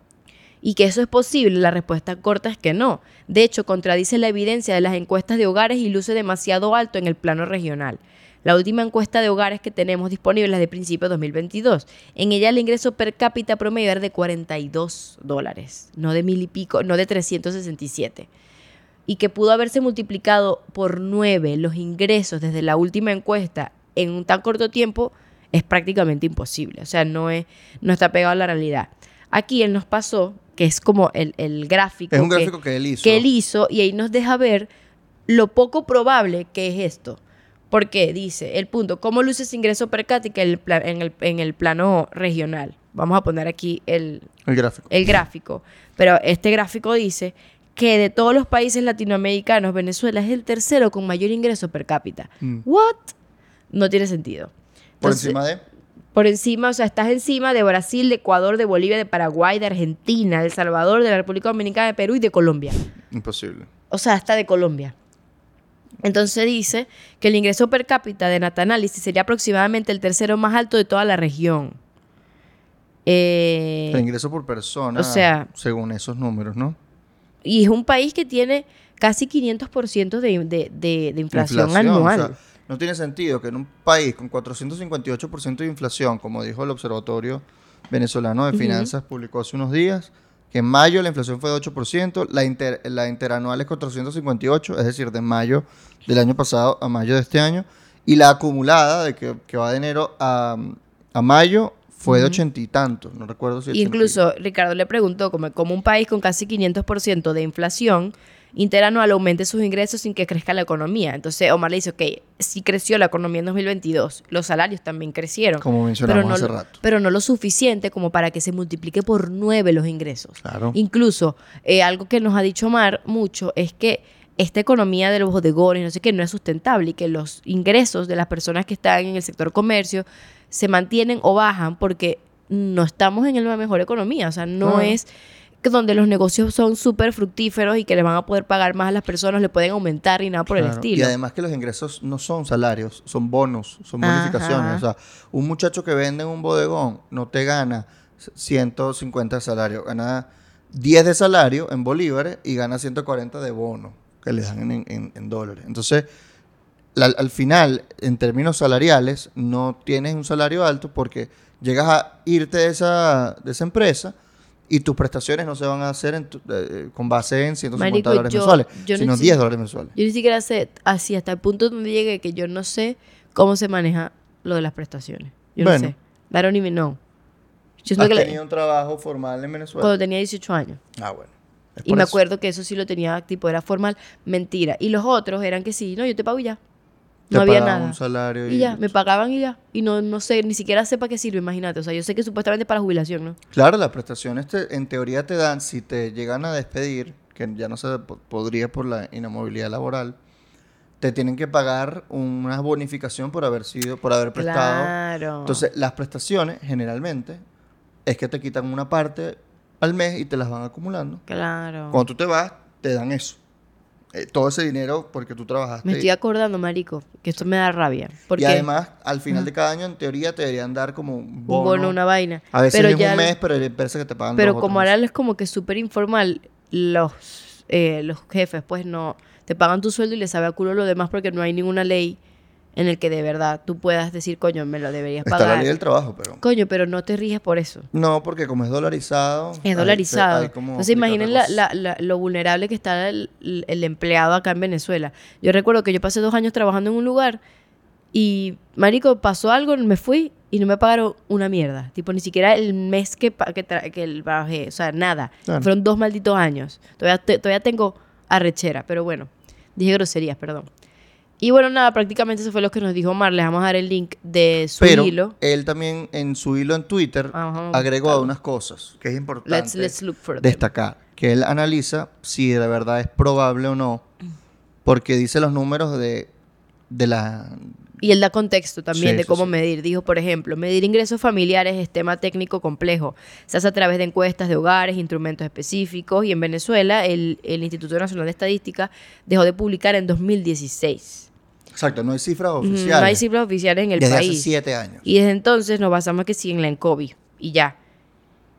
Y que eso es posible, la respuesta corta es que no. De hecho, contradice la evidencia de las encuestas de hogares y luce demasiado alto en el plano regional. La última encuesta de hogares que tenemos disponible es de principios de 2022. En ella el ingreso per cápita promedio era de 42 dólares, no de mil y pico, no de 367. Y que pudo haberse multiplicado por 9 los ingresos desde la última encuesta en un tan corto tiempo es prácticamente imposible. O sea, no, es, no está pegado a la realidad. Aquí él nos pasó, que es como el, el gráfico, Es un que- gráfico que él hizo. que él hizo y ahí nos deja ver lo poco probable que es esto. Porque dice, el punto, ¿cómo luce ese ingreso per cápita en el, en el, en el plano regional? Vamos a poner aquí el, El gráfico. el gráfico. Pero este gráfico dice que de todos los países latinoamericanos, Venezuela es el tercero con mayor ingreso per cápita. Mm. ¿What? No tiene sentido. Por encima de. por encima, o sea, estás encima de Brasil, de Ecuador, de Bolivia, de Paraguay, de Argentina, de El Salvador, de la República Dominicana, de Perú y de Colombia. Imposible. O sea, hasta de Colombia. Entonces dice que el ingreso per cápita de Natanálisis sería aproximadamente el tercero más alto de toda la región. Eh, El ingreso por persona. o sea- Según esos números, ¿no? Y es un país que tiene casi 500% de, de, de, de inflación, anual. o sea, no tiene sentido que en un país con 458% de inflación, como dijo el Observatorio Venezolano de Finanzas, publicó hace unos días, que en mayo la inflación fue de 8%, la, inter- la interanual es 458, es decir, de mayo del año pasado a mayo de este año, y la acumulada, de que, que va de enero a, a mayo, fue de ochenta y tantos, no recuerdo si... 80 y- Incluso Ricardo le preguntó, como, como un país con casi 500% de inflación, interanual aumente sus ingresos sin que crezca la economía. Entonces Omar le dice, ok, sí creció la economía en 2022, los salarios también crecieron. Como mencionamos pero no, hace rato. Pero no lo suficiente como para que se multiplique por nueve los ingresos. Claro. Incluso, eh, algo que nos ha dicho Omar mucho es que esta economía de los bodegones, no sé qué, no es sustentable y que los ingresos de las personas que están en el sector comercio se mantienen o bajan porque no estamos en la mejor economía. O sea, no es que donde los negocios son súper fructíferos y que le van a poder pagar más a las personas, le pueden aumentar y nada por el estilo. Y además que los ingresos no son salarios, son bonos, son Ajá. bonificaciones. O sea, un muchacho que vende en un bodegón no te gana 150 de salario, gana 10 de salario en bolívares y gana 140 de bono que le dan en, en- en dólares. Entonces, la- al final, en términos salariales, no tienes un salario alto porque llegas a irte de esa, de esa empresa y tus prestaciones no se van a hacer en tu- eh, con base en 150 Marico, dólares yo- mensuales, yo sino necesito- 10 dólares mensuales. Yo ni siquiera sé, así hasta el punto donde llegué, que yo no sé cómo se maneja lo de las prestaciones. Yo Bueno. no sé. I don't even know. Yo siento ¿Has que la- tenido un trabajo formal en Venezuela? cuando tenía 18 años. Ah, bueno. Y me eso. acuerdo que eso sí lo tenía, tipo, era formal. Mentira. Y los otros eran que sí, no, yo te pago y ya. No había nada. un salario Y ya, me pagaban y ya. Y no, no sé, ni siquiera sé para qué sirve, imagínate. O sea, yo sé que supuestamente para jubilación, ¿no? Claro, las prestaciones te- en teoría te dan, si te llegan a despedir, que ya no se po- podría por la inamovilidad laboral, te tienen que pagar una bonificación por haber sido, por haber prestado. Claro. Entonces, las prestaciones, generalmente, es que te quitan una parte al mes y te las van acumulando. Claro. Cuando tú te vas, te dan eso. Eh, todo ese dinero porque tú trabajaste. Me estoy acordando, marico, que esto me da rabia. Porque Y además, al final de cada año, en teoría, te deberían dar como un un bono. bono, una vaina. A veces pero es ya un mes, pero empresas que te pagan Pero dos como ahora es como que súper informal, los, eh, los jefes pues no te pagan tu sueldo y les sabe a culo lo demás porque no hay ninguna ley en el que de verdad tú puedas decir, coño, me lo deberías Está la pagar. ley del trabajo, pero... Coño, pero no te riges por eso. No, porque como es dolarizado... Es dolarizado. hay Entonces imaginen la- la- la- lo vulnerable que está el, el empleado acá en Venezuela. Yo recuerdo que yo pasé dos años trabajando en un lugar y, marico, pasó algo, me fui y no me pagaron una mierda. Tipo, ni siquiera el mes que, que, trabajé. O sea, nada. Claro. Fueron dos malditos años. Todavía, todavía tengo arrechera, pero bueno. Dije groserías, perdón. Y bueno, nada, prácticamente eso fue lo que nos dijo Omar. Les vamos a dar el link de su Pero hilo. él también en su hilo en Twitter Ajá, agregó buscarlo. unas cosas que es importante Let's, let's look for destacar. Que él analiza si de verdad es probable o no, porque dice los números de, de la... Y él da contexto también Sí, de cómo sí. medir. Dijo, por ejemplo, medir ingresos familiares es tema técnico complejo. Se hace a través de encuestas de hogares, instrumentos específicos. Y en Venezuela, el, el Instituto Nacional de Estadística dejó de publicar en 2016. Exacto, no hay cifras oficiales. No hay cifras oficiales en el desde hace país. siete años. Y desde entonces nos basamos que sí en la ENCOVI. Y ya.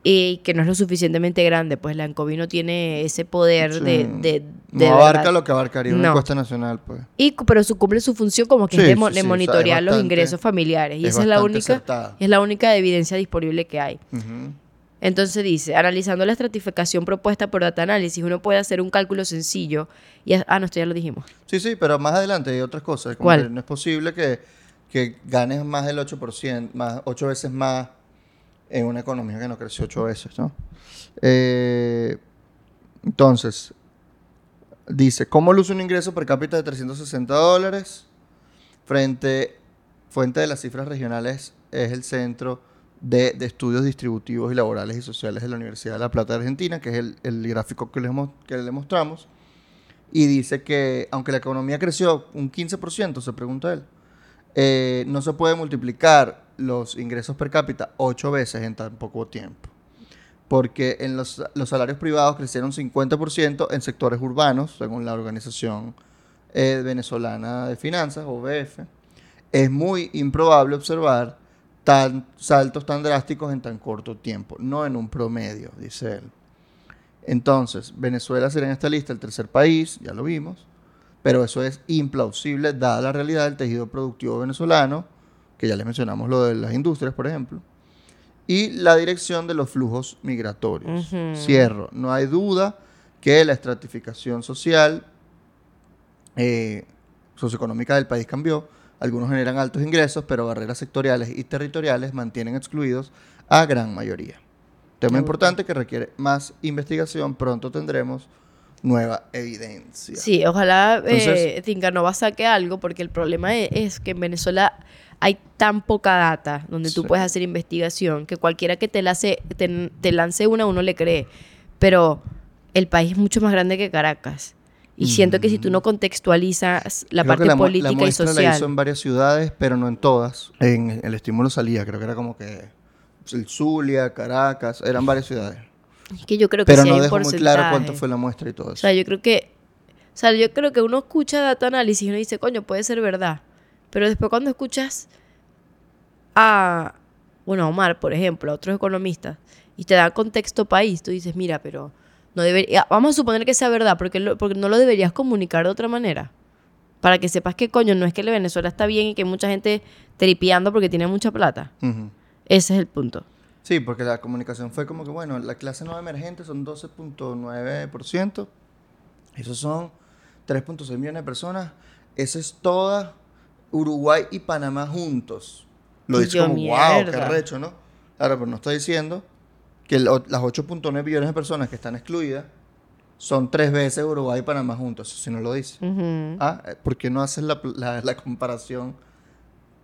Y que no es lo suficientemente grande, pues la ENCOVI no tiene ese poder Sí. de, de, no de abarca verdad. lo que abarcaría una No. encuesta nacional, pues. Y, pero su, cumple su función como que Sí, es de, sí, sí, o sea, es monitorear los bastante- ingresos familiares. Y es esa es la bastante única acertada. es la única evidencia disponible que hay. Ujú. Entonces dice, analizando la estratificación propuesta por Data Analysis, uno puede hacer un cálculo sencillo. Y ah, no, esto ya lo dijimos. Sí, sí, pero más adelante hay otras cosas. Como ¿Cuál? que no es posible que, que ganes más del 8%, más, 8 veces más en una economía que no creció 8 veces, ¿no? Eh, entonces, dice, ¿cómo luce un ingreso per cápita de 360 dólares? Frente, fuente de las cifras regionales es el Centro de, Estudios Distributivos y Laborales y Sociales de la Universidad de La Plata de Argentina, que es el, el gráfico que les, le mostramos y dice que aunque la economía creció un 15%, se pregunta él, eh, no se puede multiplicar los ingresos per cápita ocho veces en tan poco tiempo. Porque en los, los salarios privados crecieron 50% en sectores urbanos, según la Organización eh, Venezolana de Finanzas, OBF. Es muy improbable observar tan, saltos tan drásticos en tan corto tiempo, no en un promedio, dice él. Entonces, Venezuela será en esta lista el tercer país, ya lo vimos, pero eso es implausible dada la realidad del tejido productivo venezolano, que ya les mencionamos lo de las industrias, por ejemplo, y la dirección de los flujos migratorios. Cierro. No hay duda que la estratificación social, eh, socioeconómica del país cambió. Algunos generan altos ingresos, pero barreras sectoriales y territoriales mantienen excluidos a gran mayoría. Tema importante que requiere más investigación. Pronto tendremos nueva evidencia. Sí, ojalá Entonces- eh, Tincanova saque algo, porque el problema es, es que en Venezuela hay tan poca data donde tú Sí. puedes hacer investigación que cualquiera que te, lance, te, te lance una, uno le cree. Pero el país es mucho más grande que Caracas. Y siento que si tú no contextualizas la Creo parte que la, política la y muestra la hizo en varias ciudades, pero no en todas. En el estímulo salía, creo que era como que el Zulia, Caracas, eran varias ciudades. Es que yo creo que Pero sí no hay dejó muy claro cuánto fue la muestra y todo O eso. sea, yo creo que. O sea, yo creo que uno escucha data análisis y uno dice, coño, puede ser verdad. Pero después cuando escuchas a. Bueno, a Omar, por ejemplo, a otros economistas, y te da contexto país, tú dices, mira, pero no debería. Vamos a suponer que sea verdad, porque, lo- porque no lo deberías comunicar de otra manera. Para que sepas que, coño, no es que la Venezuela está bien y que hay mucha gente tripeando porque tiene mucha plata. Ese es el punto. Sí, porque la comunicación fue como que, bueno, la clase no emergente son 12.9%. Esos son 3.6 millones de personas. Esa es toda Uruguay y Panamá juntos. Lo Y dice yo, como, wow, qué recho, ¿no? Claro, pero no está diciendo que el las 8.9 millones de personas que están excluidas son tres veces Uruguay y Panamá juntos. Eso sí no lo dice. Ah, eh, ¿por qué no haces la, la- la comparación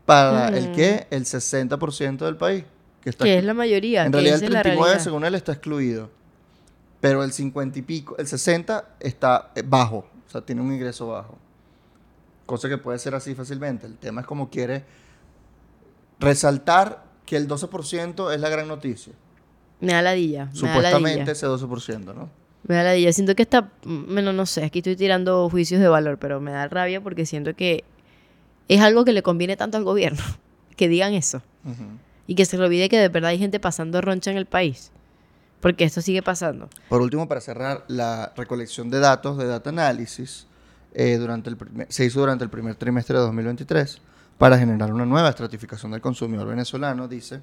para el qué? El 60% del país. Que está Que es la mayoría. en que realidad el es la 39 realidad. según él está excluido. Pero el 50 y pico, el 60 está eh, bajo, o sea, tiene un ingreso bajo. Cosa que puede ser así fácilmente. El tema es como quiere resaltar que el 12% es la gran noticia. Me da ladilla. Supuestamente ese 12%, ¿no? Me da ladilla. Siento que está. Bueno, no sé. Aquí estoy tirando juicios de valor, pero me da rabia porque siento que es algo que le conviene tanto al gobierno. Que digan eso. Y que se le olvide que de verdad hay gente pasando roncha en el país. Porque esto sigue pasando. Por último, para cerrar, la recolección de datos de Data Analysis eh, durante el primer- se hizo durante el primer trimestre de 2023 para generar una nueva estratificación del consumidor venezolano, dice,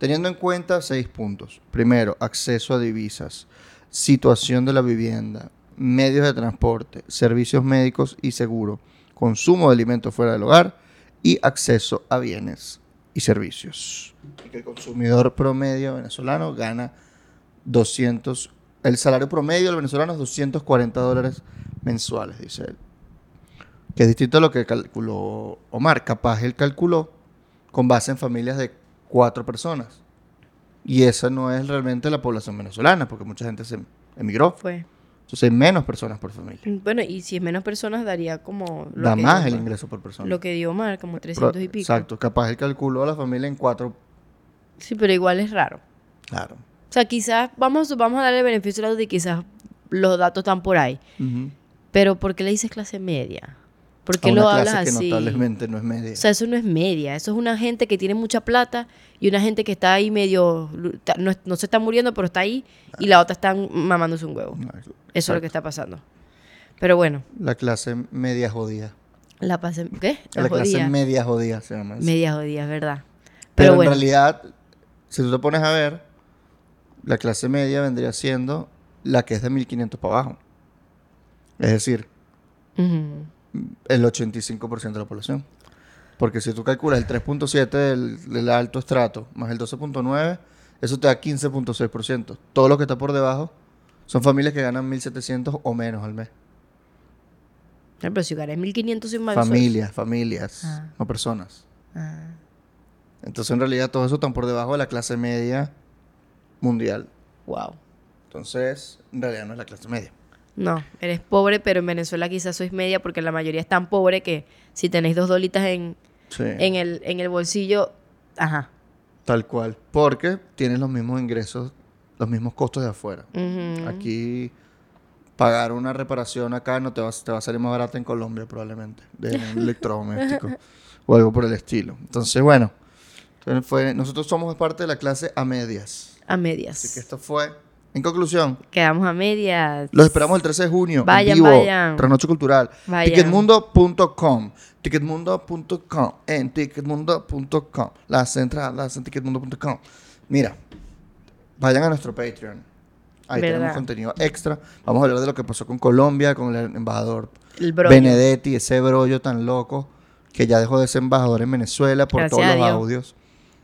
teniendo en cuenta seis puntos. Primero, acceso a divisas, situación de la vivienda, medios de transporte, servicios médicos y seguro, consumo de alimentos fuera del hogar y acceso a bienes y servicios. El consumidor promedio venezolano gana 200, el salario promedio del venezolano es 240 dólares mensuales, dice él. Que es distinto a lo que calculó Omar. Capaz él calculó con base en familias de cuatro personas. Y esa no es realmente la población venezolana, porque mucha gente se emigró. Fue. Entonces hay menos personas por familia. Bueno, y si es menos personas, daría como. Lo Da que más dio el ingreso por persona. Lo que dio Omar, como Pro- 300 y pico. Exacto. Capaz él calculó a la familia en cuatro. Sí, pero igual es raro. Claro. O sea, quizás vamos, vamos a darle el beneficio a la duda de quizás los datos están por ahí. Pero ¿por qué le dices clase media? ¿Por A qué una lo clase hablas que así? notablemente no es media. O sea, eso no es media. Eso es una gente que tiene mucha plata y una gente que está ahí medio... No, no se está muriendo, pero está ahí. Y la otra está mamándose un huevo. Eso es lo que está pasando. Pero bueno, La clase media jodida. la pasé... ¿Qué? La, La, clase media jodida se llama. eso. Media jodida, verdad. Pero, Pero, en realidad, si tú te pones a ver, la clase media vendría siendo la que es de 1500 para abajo. Es decir, Ujú. El 85% de la población. Porque si tú calculas el 3.7 del, del alto estrato más el 12.9, eso te da 15.6%. Todo lo que está por debajo son familias que ganan 1.700 o menos al mes. Pero si gané 1500 sin más. Familias, familias, Ah. no personas. Ah. Entonces, en realidad, todo eso están por debajo de la clase media mundial. Wow. Entonces, en realidad no es la clase media. No, eres pobre, pero en Venezuela quizás sois media porque la mayoría es tan pobre que si tenéis dos dolitas en, Sí. en, el, en el bolsillo, ajá. Tal cual. Porque tienes los mismos ingresos, los mismos costos de afuera. Aquí, pagar una reparación acá no te va, te va a salir más barata en Colombia, probablemente, de un electrodoméstico o algo por el estilo. Entonces, bueno, entonces fue, nosotros somos parte de la clase a medias. A medias. Así que esto fue, en conclusión, Quedamos a medias. Los esperamos el 13 de junio. Vayan, en vivo, vayan. Trasnoche Cultural. Vayan. Ticketmundo.com. Ticketmundo.com. En ticketmundo.com. Las entradas en ticketmundo.com. Mira, vayan a nuestro Patreon. Ahí ¿Verdad? tenemos contenido extra. Vamos a hablar de lo que pasó con Colombia, con el embajador El. Benedetti, ese brollo tan loco que ya dejó de ser embajador en Venezuela por Gracias todos los Dios. audios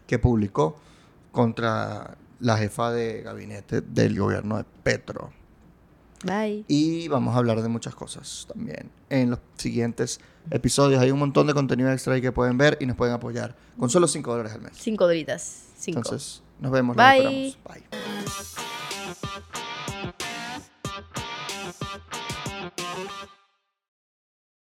que publicó contra la jefa de gabinete del gobierno de Petro. Bye. Y vamos a hablar de muchas cosas también en los siguientes episodios. Hay un montón de contenido extra ahí que pueden ver y nos pueden apoyar con solo 5 dólares al mes. Cinco doritas. Cinco. Entonces, nos vemos. Nos Bye. esperamos. Bye.